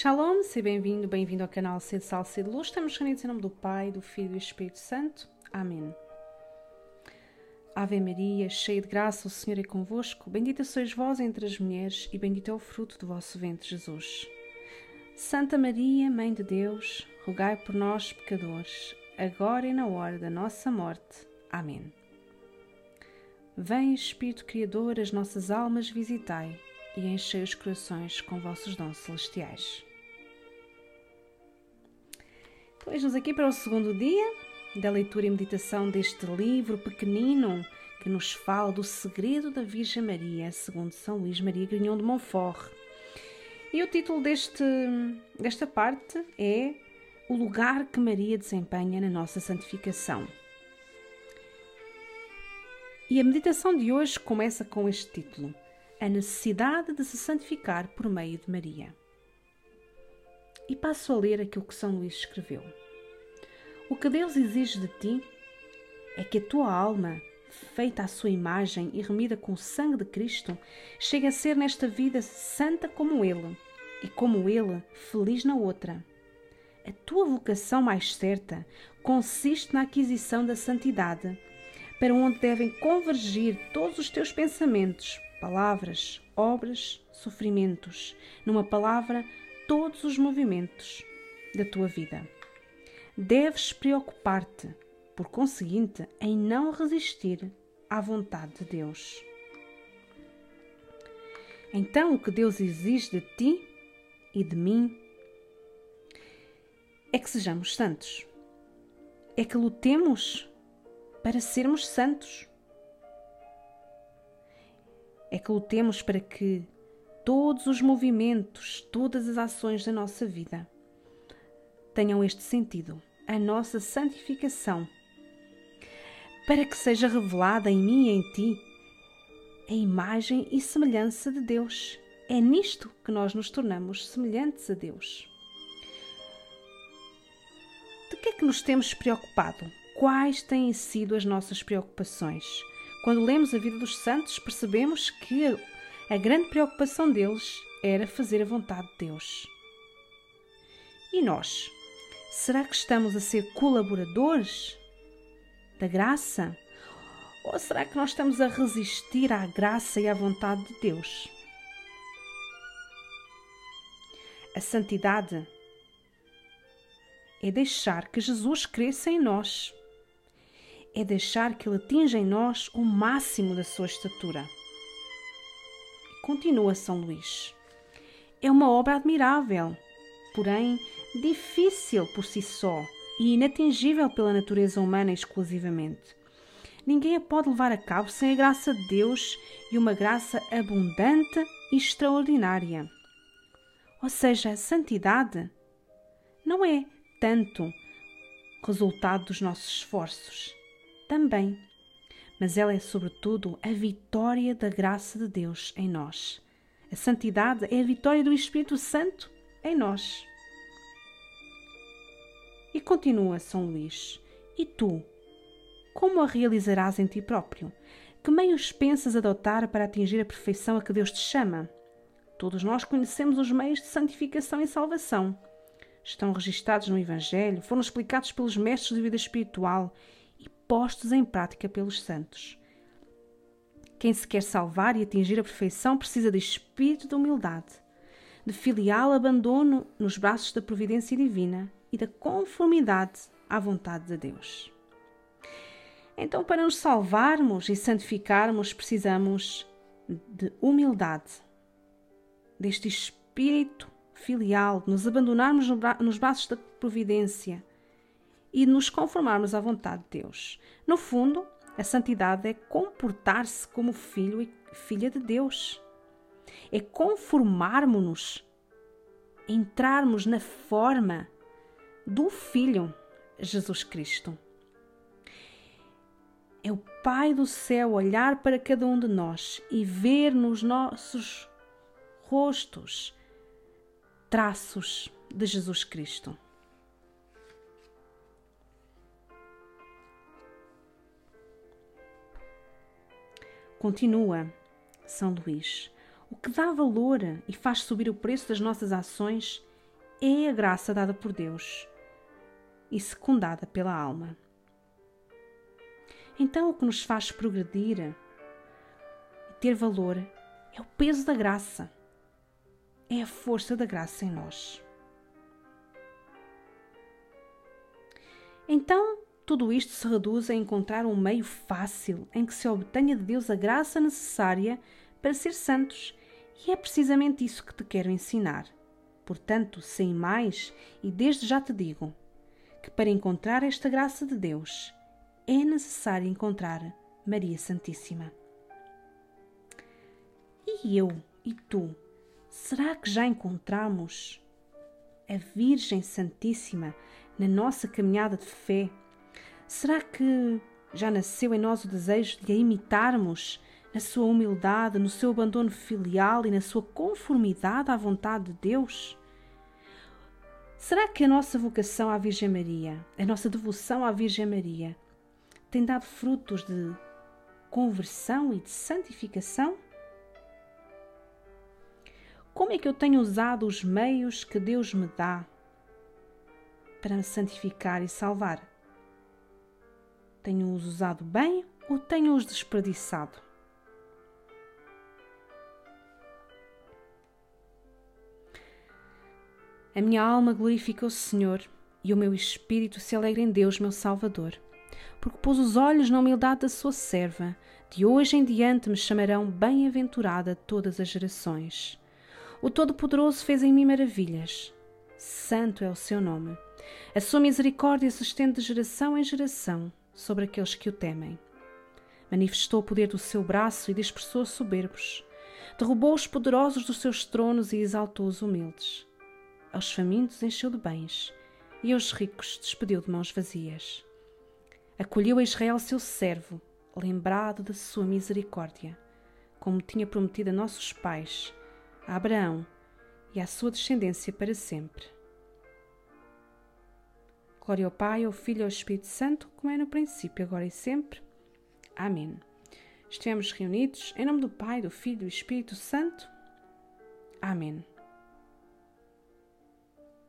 Shalom, seja bem-vindo, bem-vindo ao canal Sede Sal, Sede Luz. Estamos reunidos em nome do Pai, do Filho e do Espírito Santo. Amém. Ave Maria, cheia de graça, o Senhor é convosco. Bendita sois vós entre as mulheres e bendito é o fruto do vosso ventre, Jesus. Santa Maria, Mãe de Deus, rogai por nós, pecadores, agora e na hora da nossa morte. Amém. Vem, Espírito Criador, as nossas almas visitai e enchei os corações com vossos dons celestiais. Pois-nos aqui para o segundo dia da leitura e meditação deste livro pequenino que nos fala do segredo da Virgem Maria, segundo São Luís Maria Grignon de Montfort. E o título deste, desta parte é O lugar que Maria desempenha na nossa santificação. E a meditação de hoje começa com este título: A necessidade de se santificar por meio de Maria. E passo a ler aquilo que São Luís escreveu. O que Deus exige de ti é que a tua alma, feita à sua imagem e remida com o sangue de Cristo, chegue a ser nesta vida santa como Ele e como Ele feliz na outra. A tua vocação mais certa consiste na aquisição da santidade para onde devem convergir todos os teus pensamentos, palavras, obras, sofrimentos, numa palavra, todos os movimentos da tua vida. Deves preocupar-te, por conseguinte, em não resistir à vontade de Deus. Então, o que Deus exige de ti e de mim é que sejamos santos. É que lutemos para sermos santos. É que lutemos para que todos os movimentos, todas as ações da nossa vida tenham este sentido, a nossa santificação, para que seja revelada em mim e em ti a imagem e semelhança de Deus. É nisto que nós nos tornamos semelhantes a Deus. De que é que nos temos preocupado? quais têm sido as nossas preocupações. Quando lemos a vida dos santos, percebemos que a grande preocupação deles era fazer a vontade de Deus. E nós? Será que estamos a ser colaboradores da graça? Ou será que nós estamos a resistir à graça e à vontade de Deus? A santidade é deixar que Jesus cresça em nós é deixar que Ele atinja em nós o máximo da sua estatura. Continua São Luís. É uma obra admirável, porém difícil por si só e inatingível pela natureza humana exclusivamente. Ninguém a pode levar a cabo sem a graça de Deus e uma graça abundante e extraordinária. Ou seja, a santidade não é tanto resultado dos nossos esforços, também, mas ela é, sobretudo, a vitória da graça de Deus em nós. A santidade é a vitória do Espírito Santo em nós. E continua São Luís: E tu, como a realizarás em ti próprio? Que meios pensas adotar para atingir a perfeição a que Deus te chama? Todos nós conhecemos os meios de santificação e salvação. Estão registados no Evangelho, foram explicados pelos mestres de vida espiritual postos em prática pelos santos. Quem se quer salvar e atingir a perfeição precisa de espírito de humildade, de filial abandono nos braços da providência divina e da conformidade à vontade de Deus. Então, para nos salvarmos e santificarmos, precisamos de humildade, deste espírito filial, nos abandonarmos nos braços da providência e nos conformarmos à vontade de Deus. No fundo, a santidade é comportar-se como filho e filha de Deus. É conformarmos-nos, entrarmos na forma do Filho Jesus Cristo. É o Pai do céu olhar para cada um de nós e ver nos nossos rostos traços de Jesus Cristo. Continua São Luís. O que dá valor e faz subir o preço das nossas ações é a graça dada por Deus e secundada pela alma. Então, o que nos faz progredir e ter valor é o peso da graça, é a força da graça em nós. Então, tudo isto se reduz a encontrar um meio fácil em que se obtenha de Deus a graça necessária para ser santos, e é precisamente isso que te quero ensinar. Portanto, sem mais, e desde já te digo, que para encontrar esta graça de Deus é necessário encontrar Maria Santíssima. E eu e tu, será que já encontramos a Virgem Santíssima na nossa caminhada de fé? Será que já nasceu em nós o desejo de a imitarmos na sua humildade, no seu abandono filial e na sua conformidade à vontade de Deus? Será que a nossa vocação à Virgem Maria, a nossa devoção à Virgem Maria, tem dado frutos de conversão e de santificação? Como é que eu tenho usado os meios que Deus me dá para me santificar e salvar? Tenho-os usado bem ou tenho-os desperdiçado? A minha alma glorifica o Senhor e o meu espírito se alegra em Deus, meu Salvador, porque pôs os olhos na humildade da sua serva. De hoje em diante me chamarão bem-aventurada todas as gerações. O Todo-Poderoso fez em mim maravilhas. Santo é o seu nome. A sua misericórdia se estende de geração em geração sobre aqueles que o temem. Manifestou o poder do seu braço e dispersou os soberbos. Derrubou os poderosos dos seus tronos e exaltou os humildes. Aos famintos encheu de bens e aos ricos despediu de mãos vazias. Acolheu a Israel seu servo, lembrado da sua misericórdia, como tinha prometido a nossos pais, a Abraão e à sua descendência para sempre. Glória ao Pai, ao Filho e ao Espírito Santo, como é no princípio, agora e sempre. Amém. Estivemos reunidos em nome do Pai, do Filho e do Espírito Santo. Amém.